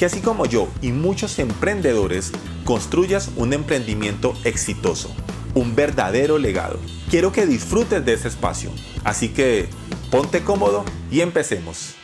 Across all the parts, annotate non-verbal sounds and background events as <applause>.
que así como yo y muchos emprendedores construyas un emprendimiento exitoso, un verdadero legado. Quiero que disfrutes de ese espacio, así que ponte cómodo y empecemos.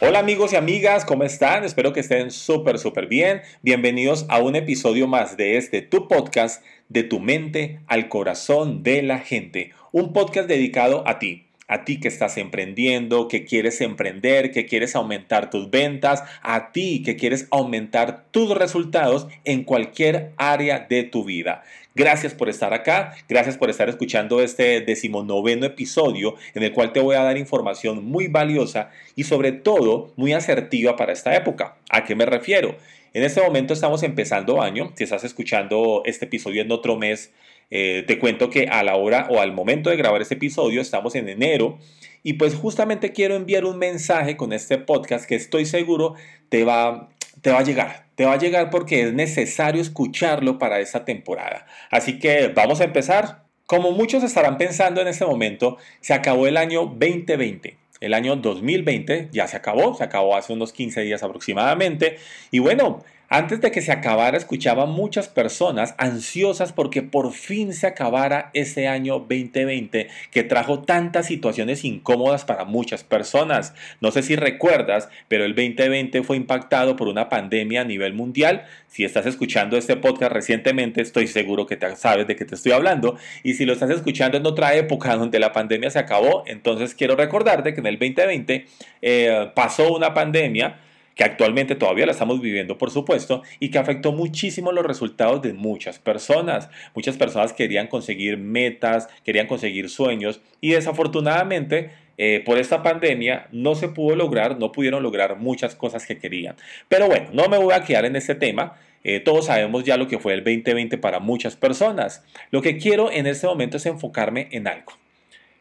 Hola amigos y amigas, ¿cómo están? Espero que estén súper, súper bien. Bienvenidos a un episodio más de este Tu Podcast, de tu mente al corazón de la gente. Un podcast dedicado a ti, a ti que estás emprendiendo, que quieres emprender, que quieres aumentar tus ventas, a ti que quieres aumentar tus resultados en cualquier área de tu vida. Gracias por estar acá, gracias por estar escuchando este decimonoveno episodio en el cual te voy a dar información muy valiosa y sobre todo muy asertiva para esta época. ¿A qué me refiero? En este momento estamos empezando año, si estás escuchando este episodio en otro mes, eh, te cuento que a la hora o al momento de grabar este episodio estamos en enero y pues justamente quiero enviar un mensaje con este podcast que estoy seguro te va, te va a llegar. Te va a llegar porque es necesario escucharlo para esta temporada. Así que vamos a empezar. Como muchos estarán pensando en este momento, se acabó el año 2020. El año 2020 ya se acabó, se acabó hace unos 15 días aproximadamente. Y bueno, antes de que se acabara, escuchaba muchas personas ansiosas porque por fin se acabara ese año 2020 que trajo tantas situaciones incómodas para muchas personas. No sé si recuerdas, pero el 2020 fue impactado por una pandemia a nivel mundial. Si estás escuchando este podcast recientemente, estoy seguro que sabes de qué te estoy hablando. Y si lo estás escuchando en otra época <laughs> donde la pandemia se acabó, entonces quiero recordarte que en el 2020 eh, pasó una pandemia que actualmente todavía la estamos viviendo, por supuesto, y que afectó muchísimo los resultados de muchas personas. Muchas personas querían conseguir metas, querían conseguir sueños, y desafortunadamente eh, por esta pandemia no se pudo lograr, no pudieron lograr muchas cosas que querían. Pero bueno, no me voy a quedar en este tema. Eh, todos sabemos ya lo que fue el 2020 para muchas personas. Lo que quiero en este momento es enfocarme en algo.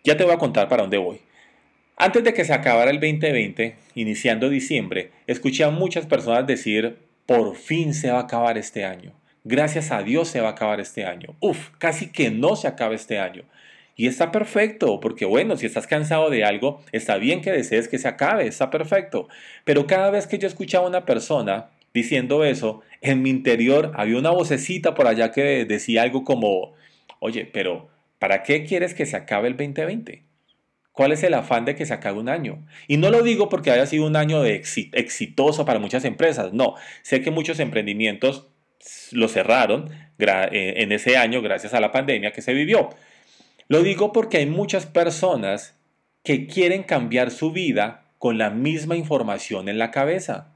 Ya te voy a contar para dónde voy. Antes de que se acabara el 2020, iniciando diciembre, escuché a muchas personas decir, por fin se va a acabar este año. Gracias a Dios se va a acabar este año. Uf, casi que no se acaba este año. Y está perfecto, porque bueno, si estás cansado de algo, está bien que desees que se acabe, está perfecto. Pero cada vez que yo escuchaba a una persona diciendo eso, en mi interior había una vocecita por allá que decía algo como, oye, pero ¿para qué quieres que se acabe el 2020? ¿Cuál es el afán de que se acabe un año? Y no lo digo porque haya sido un año de exitoso para muchas empresas, no. Sé que muchos emprendimientos lo cerraron eh, en ese año gracias a la pandemia que se vivió. Lo digo porque hay muchas personas que quieren cambiar su vida con la misma información en la cabeza.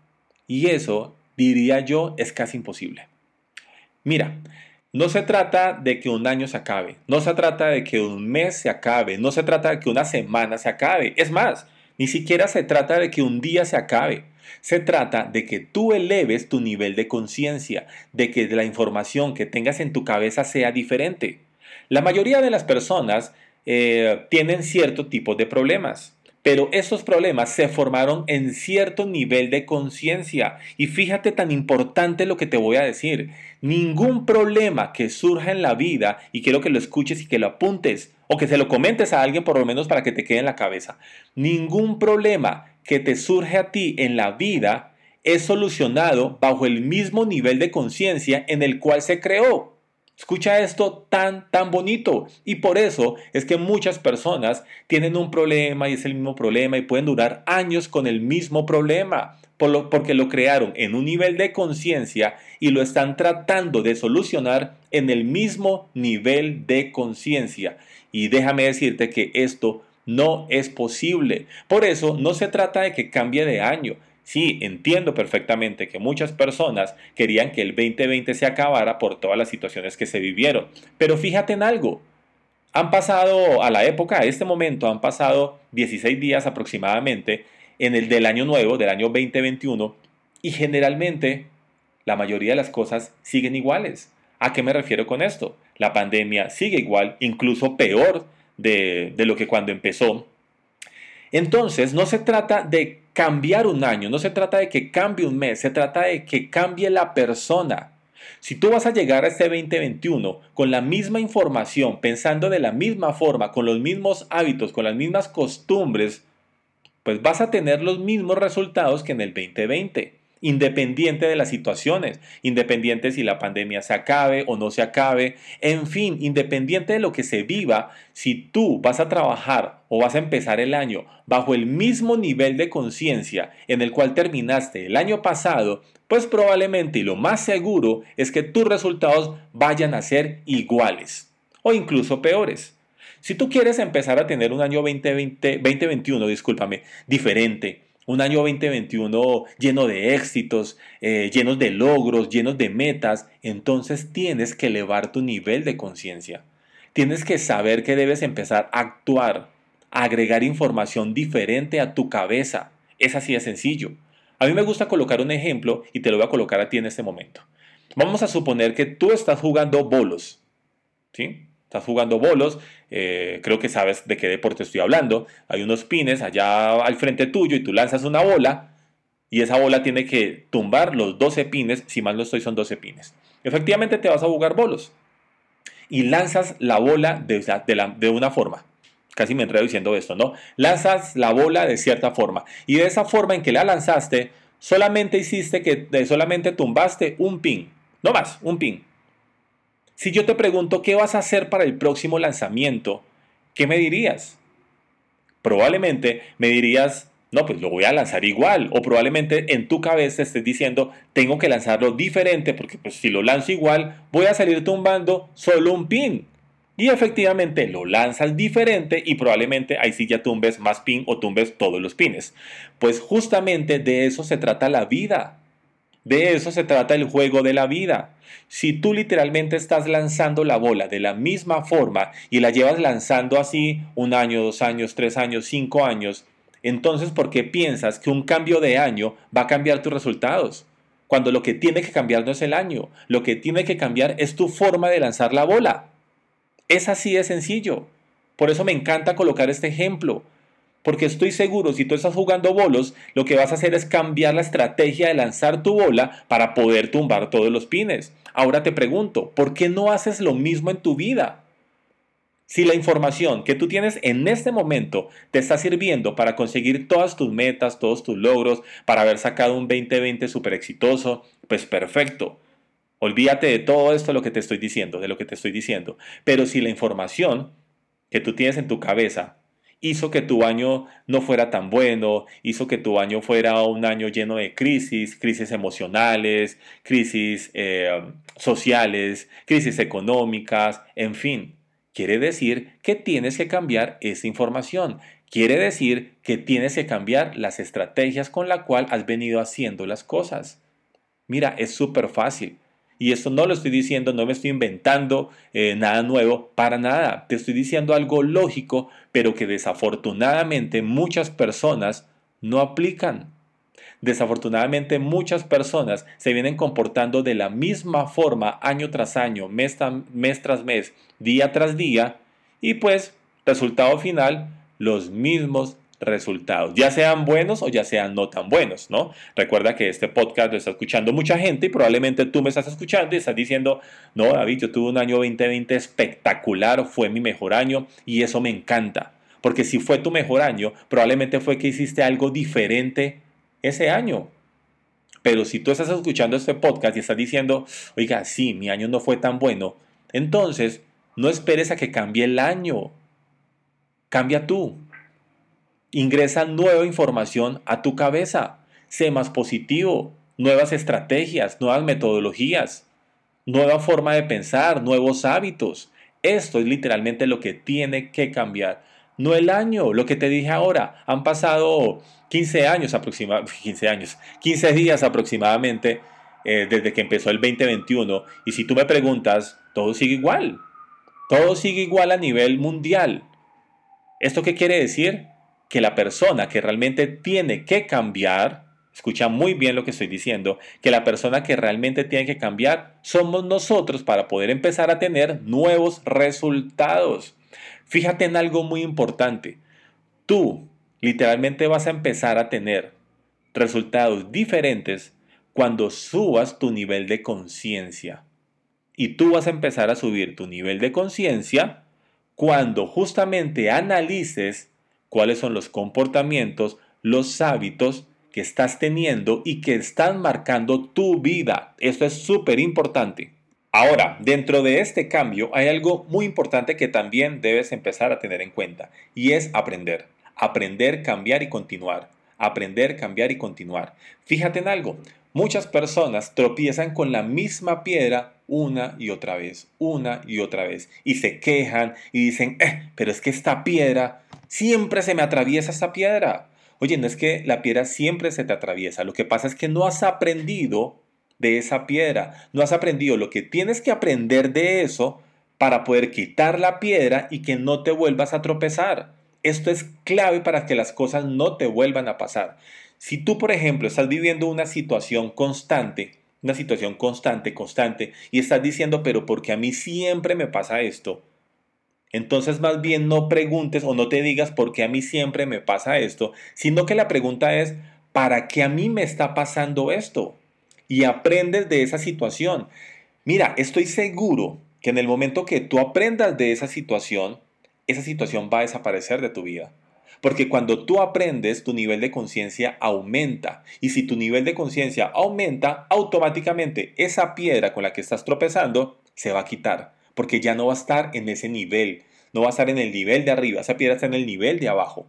Y eso, diría yo, es casi imposible. Mira, no se trata de que un año se acabe, no se trata de que un mes se acabe, no se trata de que una semana se acabe. Es más, ni siquiera se trata de que un día se acabe. Se trata de que tú eleves tu nivel de conciencia, de que la información que tengas en tu cabeza sea diferente. La mayoría de las personas eh, tienen cierto tipo de problemas. Pero esos problemas se formaron en cierto nivel de conciencia. Y fíjate tan importante lo que te voy a decir. Ningún problema que surja en la vida, y quiero que lo escuches y que lo apuntes, o que se lo comentes a alguien por lo menos para que te quede en la cabeza. Ningún problema que te surge a ti en la vida es solucionado bajo el mismo nivel de conciencia en el cual se creó. Escucha esto tan, tan bonito. Y por eso es que muchas personas tienen un problema y es el mismo problema y pueden durar años con el mismo problema. porque lo crearon en un nivel de conciencia y lo están tratando de solucionar en el mismo nivel de conciencia. Y déjame decirte que esto no es posible. Por eso no se trata de que cambie de año, Sí, entiendo perfectamente que muchas personas querían que el 2020 se acabara por todas las situaciones que se vivieron. Pero fíjate en algo. Han pasado, a la época, a este momento, han pasado 16 días aproximadamente en el del año nuevo, del año 2021, y generalmente la mayoría de las cosas siguen iguales. ¿A qué me refiero con esto? La pandemia sigue igual, incluso peor de, de lo que cuando empezó. Entonces, no se trata de cambiar un año, no se trata de que cambie un mes, se trata de que cambie la persona. Si tú vas a llegar a este 2021 con la misma información, pensando de la misma forma, con los mismos hábitos, con las mismas costumbres, pues vas a tener los mismos resultados que en el 2020 independiente de las situaciones, independiente si la pandemia se acabe o no se acabe, en fin, independiente de lo que se viva, si tú vas a trabajar o vas a empezar el año bajo el mismo nivel de conciencia en el cual terminaste el año pasado, pues probablemente y lo más seguro es que tus resultados vayan a ser iguales o incluso peores. Si tú quieres empezar a tener un año 2020, 2021, discúlpame, diferente, un año 2021 lleno de éxitos, eh, llenos de logros, llenos de metas, entonces tienes que elevar tu nivel de conciencia. Tienes que saber que debes empezar a actuar, a agregar información diferente a tu cabeza. Es así de sencillo. A mí me gusta colocar un ejemplo y te lo voy a colocar a ti en este momento. Vamos a suponer que tú estás jugando bolos. ¿Sí? Estás jugando bolos, eh, creo que sabes de qué deporte estoy hablando. Hay unos pines allá al frente tuyo y tú lanzas una bola y esa bola tiene que tumbar los 12 pines, si mal no estoy son 12 pines. Efectivamente te vas a jugar bolos y lanzas la bola de, de una forma. Casi me enredo diciendo esto, ¿no? Lanzas la bola de cierta forma y de esa forma en que la lanzaste, solamente hiciste que solamente tumbaste un pin, no más, un pin. Si yo te pregunto qué vas a hacer para el próximo lanzamiento, ¿qué me dirías? Probablemente me dirías, no, pues lo voy a lanzar igual. O probablemente en tu cabeza estés diciendo, tengo que lanzarlo diferente porque pues si lo lanzo igual, voy a salir tumbando solo un pin. Y efectivamente lo lanzas diferente y probablemente ahí sí ya tumbes más pin o tumbes todos los pines. Pues justamente de eso se trata la vida. De eso se trata el juego de la vida. Si tú literalmente estás lanzando la bola de la misma forma y la llevas lanzando así un año, dos años, tres años, cinco años, entonces ¿por qué piensas que un cambio de año va a cambiar tus resultados? Cuando lo que tiene que cambiar no es el año, lo que tiene que cambiar es tu forma de lanzar la bola. Es así de sencillo. Por eso me encanta colocar este ejemplo. Porque estoy seguro, si tú estás jugando bolos, lo que vas a hacer es cambiar la estrategia de lanzar tu bola para poder tumbar todos los pines. Ahora te pregunto, ¿por qué no haces lo mismo en tu vida? Si la información que tú tienes en este momento te está sirviendo para conseguir todas tus metas, todos tus logros, para haber sacado un 2020 súper exitoso, pues perfecto. Olvídate de todo esto lo que te estoy diciendo, de lo que te estoy diciendo. Pero si la información que tú tienes en tu cabeza hizo que tu año no fuera tan bueno, hizo que tu año fuera un año lleno de crisis, crisis emocionales, crisis eh, sociales, crisis económicas, en fin. Quiere decir que tienes que cambiar esa información. Quiere decir que tienes que cambiar las estrategias con la cual has venido haciendo las cosas. Mira, es súper fácil. Y esto no lo estoy diciendo, no me estoy inventando eh, nada nuevo, para nada. Te estoy diciendo algo lógico, pero que desafortunadamente muchas personas no aplican. Desafortunadamente muchas personas se vienen comportando de la misma forma año tras año, mes, mes tras mes, día tras día, y pues, resultado final, los mismos resultados, ya sean buenos o ya sean no tan buenos, ¿no? Recuerda que este podcast lo está escuchando mucha gente y probablemente tú me estás escuchando y estás diciendo, no, David, yo tuve un año 2020 espectacular, fue mi mejor año y eso me encanta. Porque si fue tu mejor año, probablemente fue que hiciste algo diferente ese año. Pero si tú estás escuchando este podcast y estás diciendo, oiga, sí, mi año no fue tan bueno, entonces no esperes a que cambie el año. Cambia tú. Ingresa nueva información a tu cabeza. Sé más positivo. Nuevas estrategias, nuevas metodologías, nueva forma de pensar, nuevos hábitos. Esto es literalmente lo que tiene que cambiar. No el año, lo que te dije ahora. Han pasado 15 años aproximadamente, <laughs> 15 años, 15 días aproximadamente eh, desde que empezó el 2021. Y si tú me preguntas, todo sigue igual. Todo sigue igual a nivel mundial. ¿Esto qué quiere decir? Que la persona que realmente tiene que cambiar escucha muy bien lo que estoy diciendo, que la persona que realmente tiene que cambiar somos nosotros para poder empezar a tener nuevos resultados. Fíjate en algo muy importante. Tú literalmente vas a empezar a tener resultados diferentes cuando subas tu nivel de conciencia. Y tú vas a empezar a subir tu nivel de conciencia cuando justamente analices cuáles son los comportamientos, los hábitos que estás teniendo y que están marcando tu vida. Esto es súper importante. Ahora, dentro de este cambio hay algo muy importante que también debes empezar a tener en cuenta y es aprender. Aprender, cambiar y continuar. Aprender, cambiar y continuar. Fíjate en algo. Muchas personas tropiezan con la misma piedra una y otra vez, una y otra vez, y se quejan y dicen, eh, pero es que esta piedra, siempre se me atraviesa esta piedra. Oye, no es que la piedra siempre se te atraviesa, lo que pasa es que no has aprendido de esa piedra, no has aprendido lo que tienes que aprender de eso para poder quitar la piedra y que no te vuelvas a tropezar. Esto es clave para que las cosas no te vuelvan a pasar. Si tú, por ejemplo, estás viviendo una situación constante, una situación constante, constante, y estás diciendo, pero porque a mí siempre me pasa esto, entonces más bien no preguntes o no te digas por qué a mí siempre me pasa esto, sino que la pregunta es, ¿para qué a mí me está pasando esto? Y aprendes de esa situación. Mira, estoy seguro que en el momento que tú aprendas de esa situación, esa situación va a desaparecer de tu vida. Porque cuando tú aprendes, tu nivel de conciencia aumenta. Y si tu nivel de conciencia aumenta, automáticamente esa piedra con la que estás tropezando se va a quitar porque ya no va a estar en ese nivel, no va a estar en el nivel de arriba, esa piedra está en el nivel de abajo.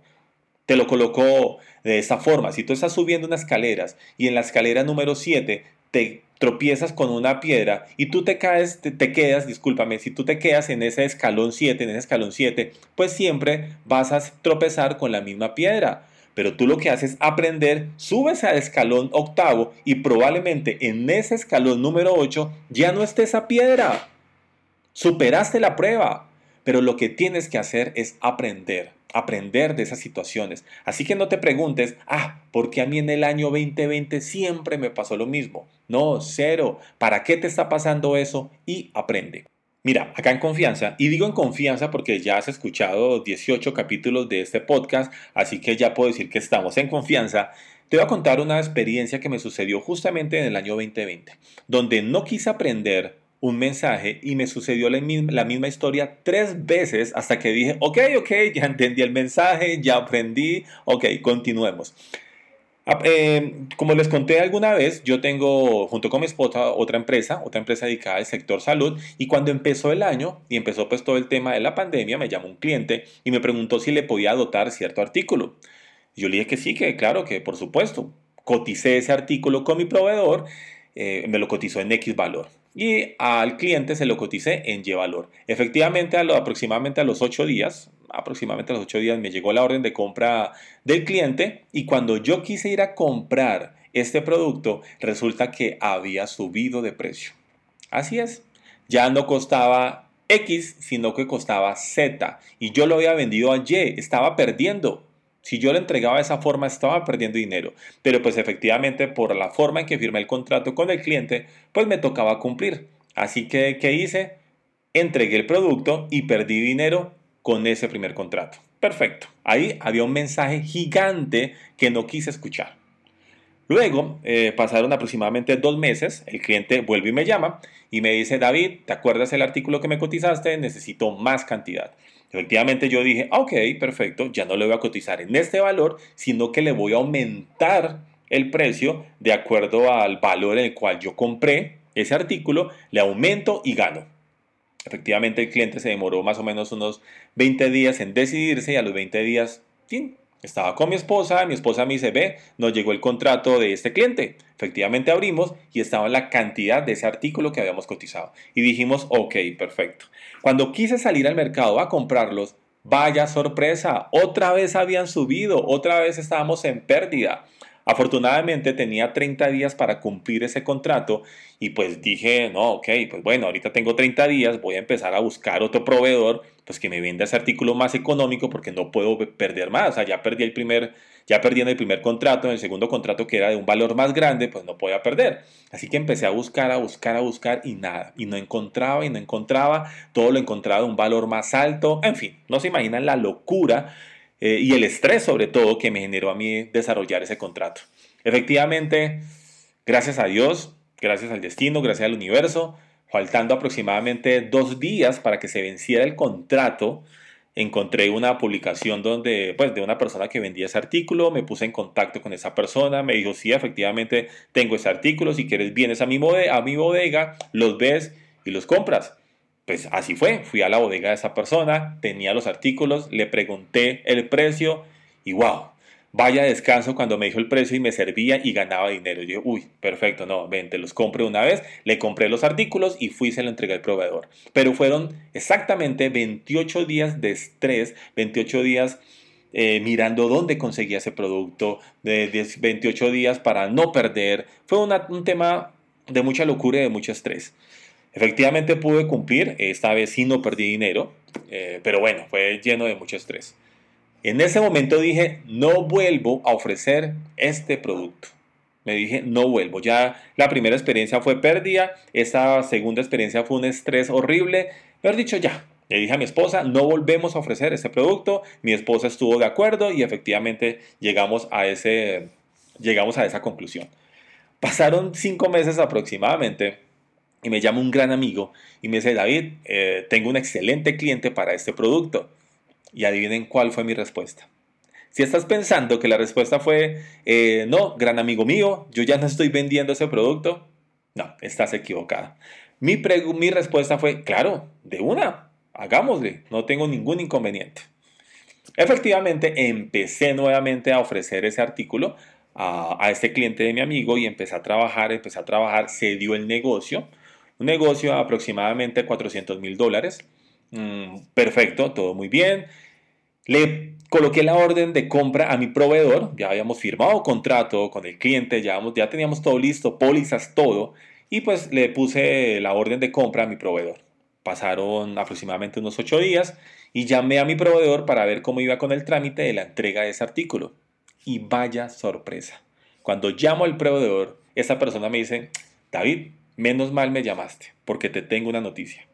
Te lo colocó de esta forma, si tú estás subiendo unas escaleras y en la escalera número 7 te tropiezas con una piedra y tú te caes, te, te, quedas, discúlpame, si tú te quedas en ese escalón 7, en ese escalón 7, pues siempre vas a tropezar con la misma piedra. Pero tú lo que haces es aprender, subes al escalón octavo y probablemente en ese escalón número 8 ya no esté esa piedra. Superaste la prueba, pero lo que tienes que hacer es aprender, aprender de esas situaciones. Así que no te preguntes, ah, ¿por qué a mí en el año 2020 siempre me pasó lo mismo? No, cero. ¿Para qué te está pasando eso? Y aprende. Mira, acá en confianza, y digo en confianza porque ya has escuchado 18 capítulos de este podcast, así que ya puedo decir que estamos en confianza. Te voy a contar una experiencia que me sucedió justamente en el año 2020, donde no quise aprender un mensaje y me sucedió la misma, historia tres veces hasta que dije, ok, ok, <laughs> ya entendí el mensaje, ya aprendí, ok, continuemos. Ah, em, como les conté alguna vez, yo tengo junto con mi esposa otra empresa, otra empresa dedicada al sector salud y cuando empezó el año y empezó pues todo el tema de la pandemia, me llamó un cliente y me preguntó si le podía dotar cierto artículo. Yo le dije que sí, que claro, que por supuesto. Coticé ese artículo con mi proveedor, eh, me lo cotizó en X valor y al cliente se lo coticé en Y valor. Efectivamente, aproximadamente a los 8 días, aproximadamente a los 8 días me llegó la orden de compra del cliente y cuando yo quise ir a comprar este producto, resulta que había subido de precio. Así es, ya no costaba X, sino que costaba Z y yo lo había vendido a Y, estaba perdiendo. Si yo le entregaba de esa forma, estaba perdiendo dinero. Pero pues efectivamente, por la forma en que firmé el contrato con el cliente, pues me tocaba cumplir. Así que, ¿qué hice? Entregué el producto y perdí dinero con ese primer contrato. Perfecto. Ahí había un mensaje gigante que no quise escuchar. Luego eh, pasaron aproximadamente dos meses, el cliente vuelve y me llama y me dice, David, ¿te acuerdas el artículo que me cotizaste? Necesito más cantidad. Efectivamente yo dije, ok, perfecto, ya no le voy a cotizar en este valor, sino que le voy a aumentar el precio de acuerdo al valor en el cual yo compré ese artículo, le aumento y gano. Efectivamente el cliente se demoró más o menos unos 20 días en decidirse y a los 20 días, estaba con mi esposa, mi esposa me dice, ve, nos llegó el contrato de este cliente. Efectivamente abrimos y estaba la cantidad de ese artículo que habíamos cotizado. Y dijimos, ok, perfecto. Cuando quise salir al mercado a comprarlos, vaya sorpresa, otra vez habían subido, otra vez estábamos en pérdida. Afortunadamente tenía 30 días para cumplir ese contrato y pues dije, no, ok, pues bueno, ahorita tengo 30 días, voy a empezar a buscar otro proveedor pues que me venda ese artículo más económico porque no puedo perder más, o sea, ya perdí el primer, ya perdí en el primer contrato, en el segundo contrato que era de un valor más grande, pues no podía perder. Así que empecé a buscar, a buscar, a buscar y nada, y no encontraba y no encontraba, todo lo encontraba de un valor más alto, en fin, no se imaginan la locura eh, y el estrés sobre todo que me generó a mí desarrollar ese contrato. Efectivamente, gracias a Dios, gracias al destino, gracias al universo, faltando aproximadamente dos días para que se venciera el contrato, encontré una publicación donde, pues, de una persona que vendía ese artículo, me puse en contacto con esa persona, me dijo, sí, efectivamente tengo ese artículo, si quieres vienes a mi, a mi bodega, los ves y los compras pues así fue, fui a la bodega de esa persona, tenía los artículos, le pregunté el precio y wow, vaya descanso cuando me dijo el precio y me servía y ganaba dinero. Yo uy, perfecto, no, ven, te los compré una vez, le compré los artículos y fui y se lo entregué al proveedor. Pero fueron exactamente 28 días de estrés, 28 días eh, mirando dónde conseguía ese producto, de, 28 días para no perder. Fue un tema de mucha locura y de mucho estrés. Efectivamente pude cumplir, esta vez sí no perdí dinero, eh, pero bueno, fue lleno de mucho estrés. En ese momento dije, no vuelvo a ofrecer este producto. Me dije, no vuelvo. Ya la primera experiencia fue pérdida, esta segunda experiencia fue un estrés horrible. Pero dicho ya, le dije a mi esposa, no volvemos a ofrecer este producto. Mi esposa estuvo de acuerdo y efectivamente llegamos a, ese, llegamos a esa conclusión. Pasaron cinco meses aproximadamente y me llama un gran amigo y me dice, David, eh, tengo un excelente cliente para este producto. Y adivinen cuál fue mi respuesta. Si estás pensando que la respuesta fue, eh, no, gran amigo mío, yo ya no estoy vendiendo ese producto, no, estás equivocada. Mi, mi respuesta fue, claro, de una, hagámosle, no tengo ningún inconveniente. Efectivamente, empecé nuevamente a ofrecer ese artículo a, a este cliente de mi amigo y empecé a trabajar, empecé a trabajar, se dio el negocio un negocio a aproximadamente 400 mil dólares. Mm, perfecto, todo muy bien. Le coloqué la orden de compra a mi proveedor. Ya habíamos firmado contrato con el cliente, ya, ya teníamos todo listo, pólizas, todo. Y pues le puse la orden de compra a mi proveedor. Pasaron aproximadamente unos ocho días y llamé a mi proveedor para ver cómo iba con el trámite de la entrega de ese artículo. Y vaya sorpresa. Cuando llamo al proveedor, esa persona me dice, David, menos mal me llamaste, porque te tengo una noticia.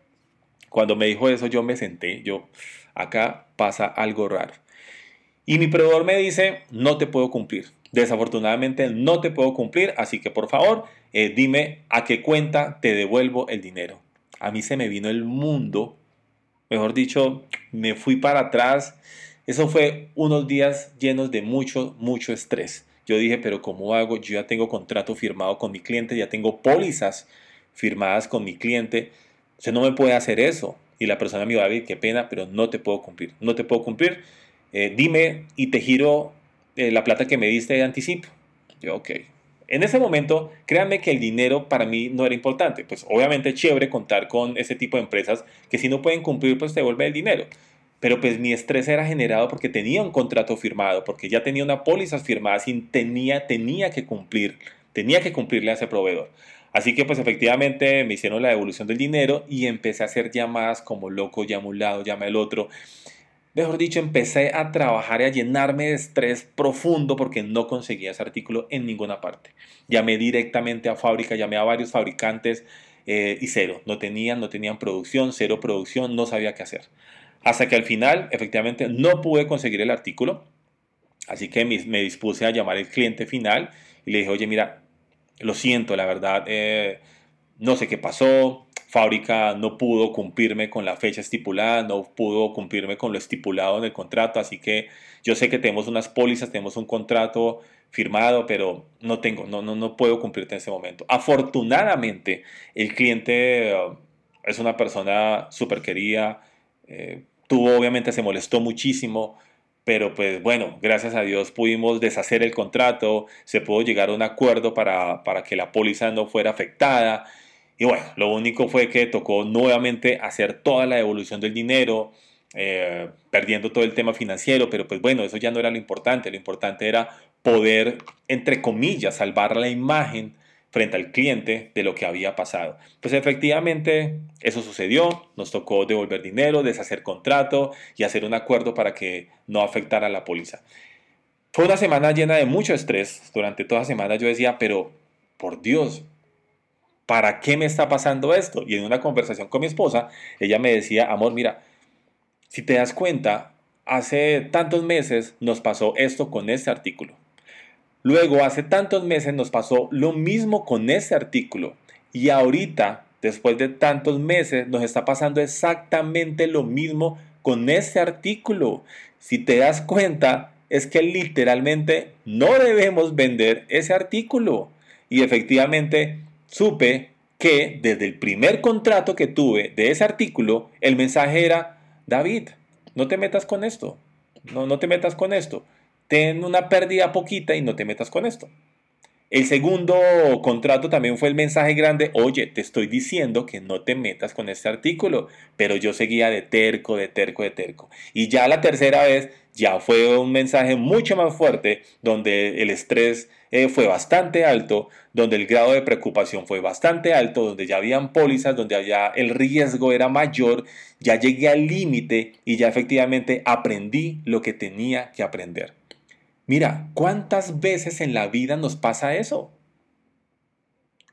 Cuando me dijo eso, yo me senté, yo, acá pasa algo raro. Y mi proveedor me dice, no te puedo cumplir. Desafortunadamente no te puedo cumplir, así que por favor, eh, dime a qué cuenta te devuelvo el dinero. A mí se me vino el mundo, mejor dicho, me fui para atrás. Eso fue unos días llenos de mucho, mucho estrés. Yo dije, pero ¿cómo hago? Yo ya tengo contrato firmado con mi cliente, ya tengo pólizas firmadas con mi cliente. Usted no me puede hacer eso. Y la persona me a decir, qué pena, pero no te puedo cumplir. No te puedo cumplir. Eh, dime y te giro eh, la plata que me diste de anticipo. Yo, ok. En ese momento, créanme que el dinero para mí no era importante. Pues obviamente es chévere contar con ese tipo de empresas que si no pueden cumplir, pues te devuelve el dinero pero pues mi estrés era generado porque tenía un contrato firmado, porque ya tenía una póliza firmada y tenía, tenía que cumplir, tenía que cumplirle a ese proveedor. Así que pues efectivamente me hicieron la devolución del dinero y empecé a hacer llamadas como loco, llama un lado, llama el otro. Mejor dicho, empecé a trabajar y a llenarme de estrés profundo porque no conseguía ese artículo en ninguna parte. Llamé directamente a fábrica, llamé a varios fabricantes eh, y cero. No tenían, no tenían producción, cero producción, no sabía qué hacer. Hasta que al final, efectivamente, no pude conseguir el artículo. Así que me, dispuse a llamar al cliente final y le dije, oye, mira, lo siento, la verdad, eh, no sé qué pasó. Fábrica no pudo cumplirme con la fecha estipulada, no pudo cumplirme con lo estipulado en el contrato. Así que yo sé que tenemos unas pólizas, tenemos un contrato firmado, pero no tengo, no, no, no puedo cumplirte en ese momento. Afortunadamente, el cliente eh, es una persona súper querida. Eh, Tuvo, obviamente, se molestó muchísimo, pero pues bueno, gracias a Dios pudimos deshacer el contrato, se pudo llegar a un acuerdo para, para que la póliza no fuera afectada. Y bueno, lo único fue que tocó nuevamente hacer toda la devolución del dinero, eh, perdiendo todo el tema financiero, pero pues bueno, eso ya no era lo importante, lo importante era poder, entre comillas, salvar la imagen frente al cliente de lo que había pasado. Pues efectivamente eso sucedió, nos tocó devolver dinero, deshacer contrato y hacer un acuerdo para que no afectara la póliza. Fue una semana llena de mucho estrés. Durante toda la semana yo decía, pero por Dios, ¿para qué me está pasando esto? Y en una conversación con mi esposa, ella me decía, amor, mira, si te das cuenta, hace tantos meses nos pasó esto con este artículo. Luego, hace tantos meses nos pasó lo mismo con ese artículo. Y ahorita, después de tantos meses, nos está pasando exactamente lo mismo con ese artículo. Si te das cuenta, es que literalmente no debemos vender ese artículo. Y efectivamente, supe que desde el primer contrato que tuve de ese artículo, el mensaje era, David, no te metas con esto, no, no te metas con esto, ten una pérdida poquita y no te metas con esto. El segundo contrato también fue el mensaje grande, oye, te estoy diciendo que no te metas con este artículo, pero yo seguía de terco, de terco, de terco. Y ya la tercera vez ya fue un mensaje mucho más fuerte, donde el estrés eh, fue bastante alto, donde el grado de preocupación fue bastante alto, donde ya habían pólizas, donde ya el riesgo era mayor, ya llegué al límite y ya efectivamente aprendí lo que tenía que aprender. Mira, ¿cuántas veces en la vida nos pasa eso?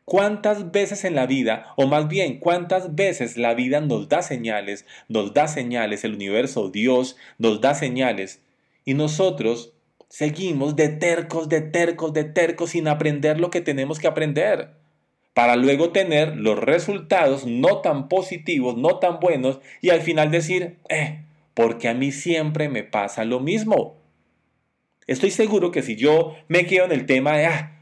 ¿Cuántas veces en la vida, o más bien, cuántas veces la vida nos da señales, nos da señales, el universo, Dios, nos da señales, y nosotros seguimos de tercos, de tercos, de tercos, sin aprender lo que tenemos que aprender, para luego tener los resultados no tan positivos, no tan buenos, y al final decir, eh, porque a mí siempre me pasa lo mismo. Estoy seguro que si yo me quedo en el tema de, ah,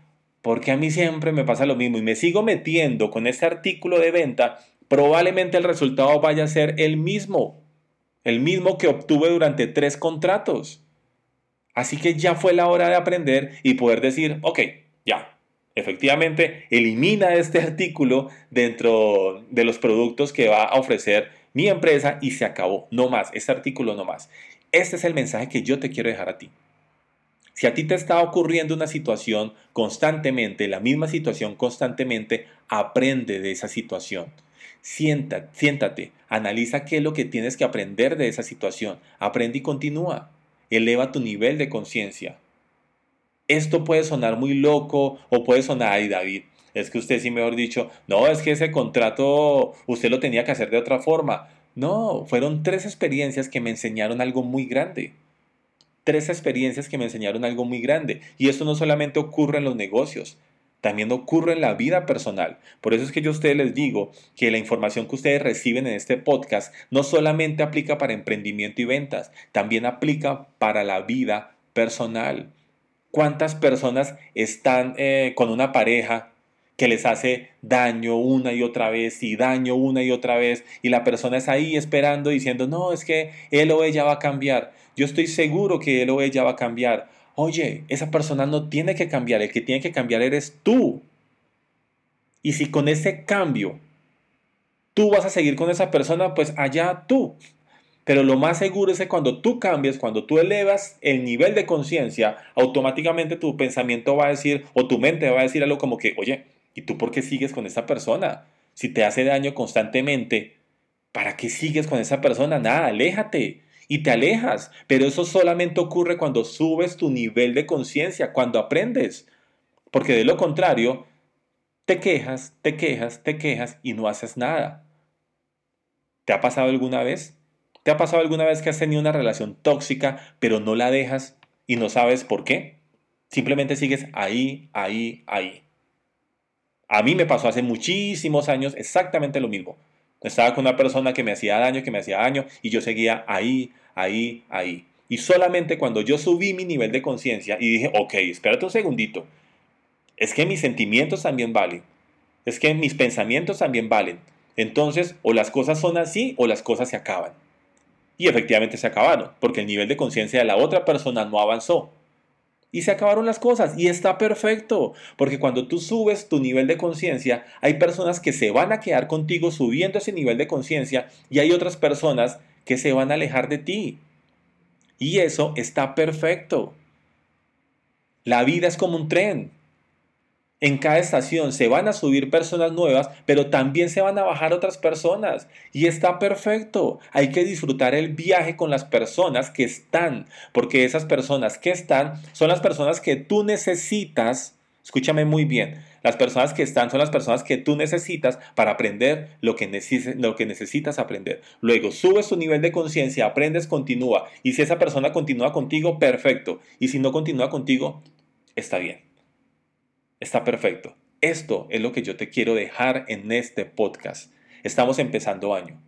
porque a mí siempre me pasa lo mismo y me sigo metiendo con este artículo de venta, probablemente el resultado vaya a ser el mismo, el mismo que obtuve durante tres contratos. Así que ya fue la hora de aprender y poder decir, ok, ya, efectivamente, elimina este artículo dentro de los productos que va a ofrecer mi empresa y se acabó, no más, este artículo no más. Este es el mensaje que yo te quiero dejar a ti. Si a ti te está ocurriendo una situación constantemente, la misma situación constantemente, aprende de esa situación. Siéntate, siéntate, analiza qué es lo que tienes que aprender de esa situación. Aprende y continúa. Eleva tu nivel de conciencia. Esto puede sonar muy loco o puede sonar, ay David, es que usted sí, mejor dicho, no, es que ese contrato usted lo tenía que hacer de otra forma. No, fueron tres experiencias que me enseñaron algo muy grande tres experiencias que me enseñaron algo muy grande. Y esto no solamente ocurre en los negocios, también ocurre en la vida personal. Por eso es que yo a ustedes les digo que la información que ustedes reciben en este podcast no solamente aplica para emprendimiento y ventas, también aplica para la vida personal. ¿Cuántas personas están eh, con una pareja que les hace daño una y otra vez y daño una y otra vez y la persona es ahí esperando diciendo, no, es que él o ella va a cambiar. Yo estoy seguro que él o ella va a cambiar. Oye, esa persona no tiene que cambiar, el que tiene que cambiar eres tú. Y si con ese cambio tú vas a seguir con esa persona, pues allá tú. Pero lo más seguro es que cuando tú cambias, cuando tú elevas el nivel de conciencia, automáticamente tu pensamiento va a decir, o tu mente va a decir algo como que, oye, ¿Y tú por qué sigues con esa persona? Si te hace daño constantemente, ¿para qué sigues con esa persona? Nada, aléjate. Y te alejas. Pero eso solamente ocurre cuando subes tu nivel de conciencia, cuando aprendes. Porque de lo contrario, te quejas, te quejas, te quejas y no haces nada. ¿Te ha pasado alguna vez? ¿Te ha pasado alguna vez que has tenido una relación tóxica, pero no la dejas y no sabes por qué? Simplemente sigues ahí, ahí, ahí. A mí me pasó hace muchísimos años exactamente lo mismo. Estaba con una persona que me hacía daño, que me hacía daño, y yo seguía ahí, ahí, ahí. Y solamente cuando yo subí mi nivel de conciencia y dije, ok, espérate un segundito, es que mis sentimientos también valen, es que mis pensamientos también valen. Entonces, o las cosas son así o las cosas se acaban. Y efectivamente se acabaron, porque el nivel de conciencia de la otra persona no avanzó. Y se acabaron las cosas y está perfecto, porque cuando tú subes tu nivel de conciencia, hay personas que se van a quedar contigo subiendo ese nivel de conciencia y hay otras personas que se van a alejar de ti. Y eso está perfecto. La vida es como un tren. En cada estación se van a subir personas nuevas, pero también se van a bajar otras personas. Y está perfecto. Hay que disfrutar el viaje con las personas que están, porque esas personas que están son las personas que tú necesitas. Escúchame muy bien. Las personas que están son las personas que tú necesitas para aprender lo que, lo que necesitas aprender. Luego subes tu nivel de conciencia, aprendes, continúa. Y si esa persona continúa contigo, perfecto. Y si no continúa contigo, está bien está perfecto. Esto es lo que yo te quiero dejar en este podcast. Estamos empezando año.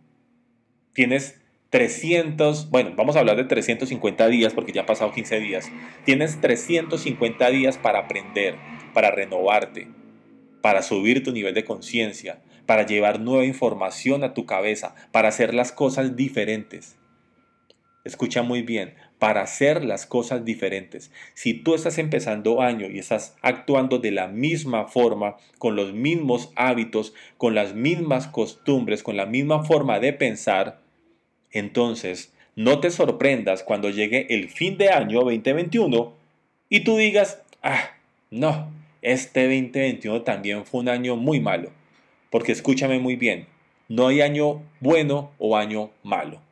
Tienes 300, bueno, vamos a hablar de 350 días porque ya han pasado 15 días. Tienes 350 días para aprender, para renovarte, para subir tu nivel de conciencia, para llevar nueva información a tu cabeza, para hacer las cosas diferentes. Escucha muy bien, para hacer las cosas diferentes. Si tú estás empezando año y estás actuando de la misma forma, con los mismos hábitos, con las mismas costumbres, con la misma forma de pensar, entonces no te sorprendas cuando llegue el fin de año 2021 y tú digas, ah, no, este 2021 también fue un año muy malo. Porque escúchame muy bien, no hay año bueno o año malo.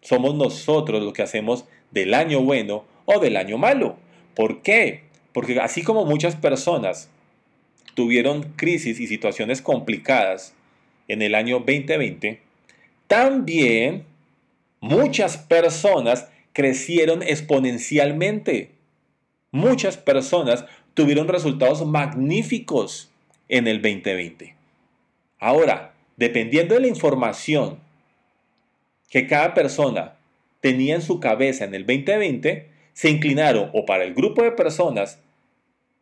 Somos nosotros los que hacemos del año bueno o del año malo. ¿Por qué? Porque así como muchas personas tuvieron crisis y situaciones complicadas en el año 2020, también muchas personas crecieron exponencialmente. Muchas personas tuvieron resultados magníficos en el 2020. Ahora, dependiendo de la información que cada persona tenía en su cabeza en el 2020, se inclinaron o para el grupo de personas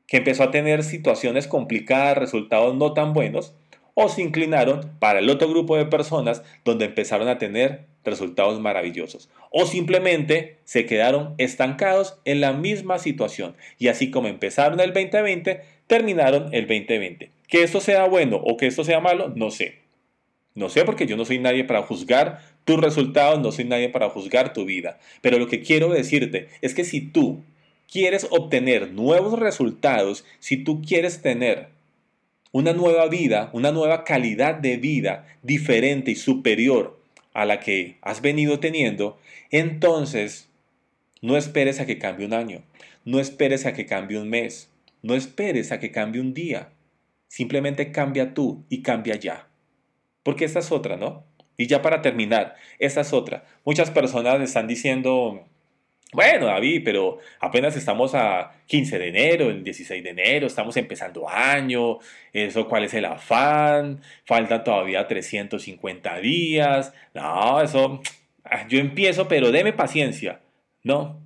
que empezó a tener situaciones complicadas, resultados no tan buenos, o se inclinaron para el otro grupo de personas donde empezaron a tener resultados maravillosos. O simplemente se quedaron estancados en la misma situación. Y así como empezaron el 2020, terminaron el 2020. Que esto sea bueno o que esto sea malo, no sé. No sé porque yo no soy nadie para juzgar tus resultados, no soy nadie para juzgar tu vida. Pero lo que quiero decirte es que si tú quieres obtener nuevos resultados, si tú quieres tener una nueva vida, una nueva calidad de vida diferente y superior a la que has venido teniendo, entonces no esperes a que cambie un año, no esperes a que cambie un mes, no esperes a que cambie un día. Simplemente cambia tú y cambia ya. Porque esta es otra, ¿no? Y ya para terminar, esta es otra. Muchas personas están diciendo, bueno, David, pero apenas estamos a 15 de enero, el 16 de enero, estamos empezando año, eso, ¿cuál es el afán? Faltan todavía 350 días. No, eso, ah, yo empiezo, pero deme paciencia. No,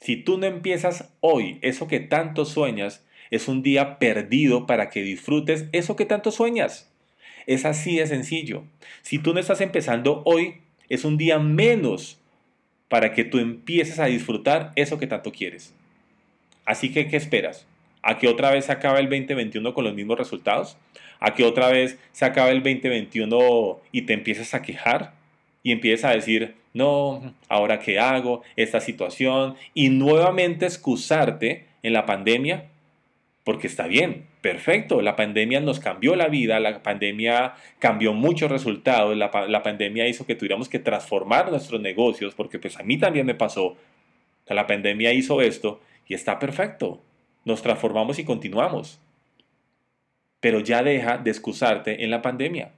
si tú no empiezas hoy, eso que tanto sueñas, es un día perdido para que disfrutes eso que tanto sueñas. Es así de sencillo. Si tú no estás empezando hoy, es un día menos para que tú empieces a disfrutar eso que tanto quieres. Así que, ¿qué esperas? ¿A que otra vez se acabe el 2021 con los mismos resultados? ¿A que otra vez se acabe el 2021 y te empieces a quejar? Y empieces a decir, no, ahora qué hago, esta situación, y nuevamente excusarte en la pandemia porque está bien, perfecto, la pandemia nos cambió la vida, la pandemia cambió muchos resultados, la, pandemia hizo que tuviéramos que transformar nuestros negocios, porque pues a mí también me pasó, la pandemia hizo esto y está perfecto, nos transformamos y continuamos, pero ya deja de excusarte en la pandemia.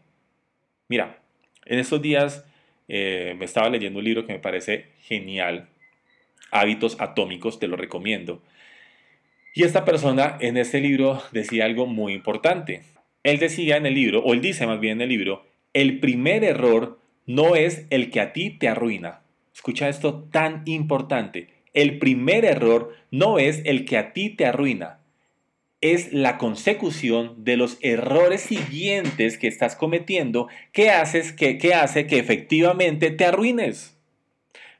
Mira, en estos días eh, me estaba leyendo un libro que me parece genial, Hábitos Atómicos, te lo recomiendo. Y esta persona en este libro decía algo muy importante. Él decía en el libro, o él dice más bien en el libro, el primer error no es el que a ti te arruina. Escucha esto tan importante. El primer error no es el que a ti te arruina. Es la consecución de los errores siguientes que estás cometiendo que, haces, que, que hace que efectivamente te arruines.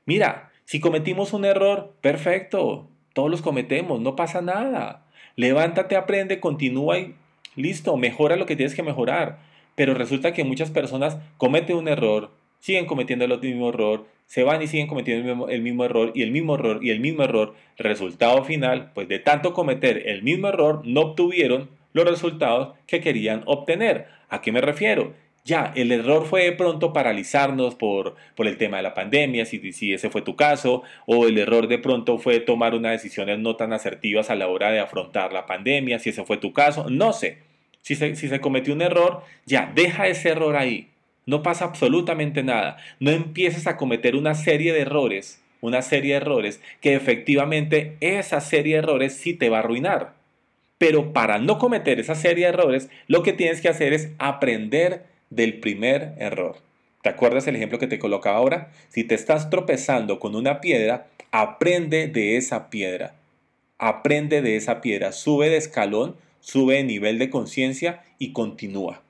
Mira, si cometimos un error, perfecto, todos los cometemos, no pasa nada. Levántate, aprende, continúa y listo, mejora lo que tienes que mejorar. Pero resulta que muchas personas cometen un error, siguen cometiendo el mismo error, se van y siguen cometiendo el mismo, error y el mismo error y el mismo error. Resultado final, pues de tanto cometer el mismo error, no obtuvieron los resultados que querían obtener. ¿A qué me refiero? Ya, el error fue de pronto paralizarnos por, por el tema de la pandemia, si, si ese fue tu caso, o el error de pronto fue tomar unas decisiones no tan asertivas a la hora de afrontar la pandemia, si ese fue tu caso, no sé. Si se, si se cometió un error, ya, deja ese error ahí. No pasa absolutamente nada. No empieces a cometer una serie de errores, una serie de errores, que efectivamente esa serie de errores sí te va a arruinar. Pero para no cometer esa serie de errores, lo que tienes que hacer es aprender del primer error. ¿Te acuerdas el ejemplo que te colocaba ahora? Si te estás tropezando con una piedra, aprende de esa piedra. Aprende de esa piedra. Sube de escalón, sube de nivel de conciencia y continúa.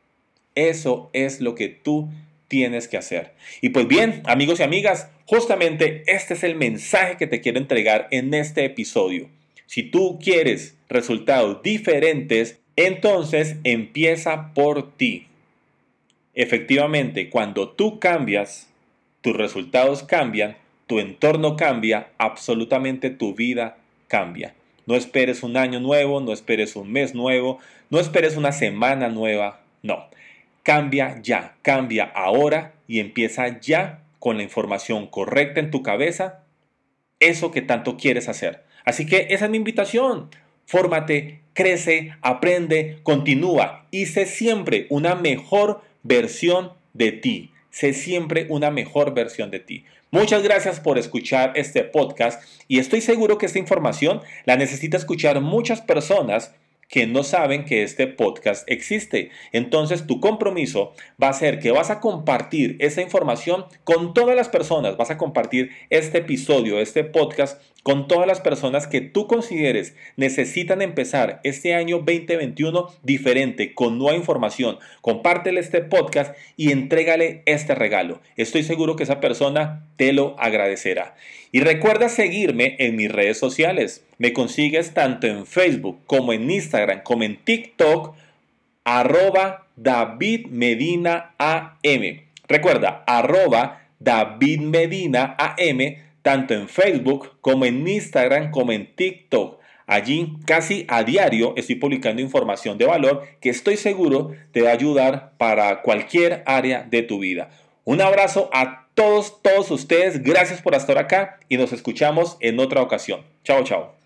Eso es lo que tú tienes que hacer. Y pues bien, amigos y amigas, justamente este es el mensaje que te quiero entregar en este episodio. Si tú quieres resultados diferentes, entonces empieza por ti. Efectivamente, cuando tú cambias, tus resultados cambian, tu entorno cambia, absolutamente tu vida cambia. No esperes un año nuevo, no esperes un mes nuevo, no esperes una semana nueva, no. Cambia ya, cambia ahora y empieza ya con la información correcta en tu cabeza, eso que tanto quieres hacer. Así que esa es mi invitación. Fórmate, crece, aprende, continúa y sé siempre una mejor versión de ti. Sé siempre una mejor versión de ti. Muchas gracias por escuchar este podcast y estoy seguro que esta información la necesita escuchar muchas personas que no saben que este podcast existe. Entonces tu compromiso va a ser que vas a compartir esa información con todas las personas, vas a compartir este episodio, este podcast con todas las personas que tú consideres necesitan empezar este año 2021 diferente, con nueva información. Compártele este podcast y entrégale este regalo. Estoy seguro que esa persona te lo agradecerá. Y recuerda seguirme en mis redes sociales. Me consigues tanto en Facebook como en Instagram como en TikTok arroba David Medina AM. Recuerda, arroba David Medina AM tanto en Facebook como en Instagram como en TikTok. Allí casi a diario estoy publicando información de valor que estoy seguro te va a ayudar para cualquier área de tu vida. Un abrazo a todos, todos ustedes. Gracias por estar acá y nos escuchamos en otra ocasión. Chao, chao.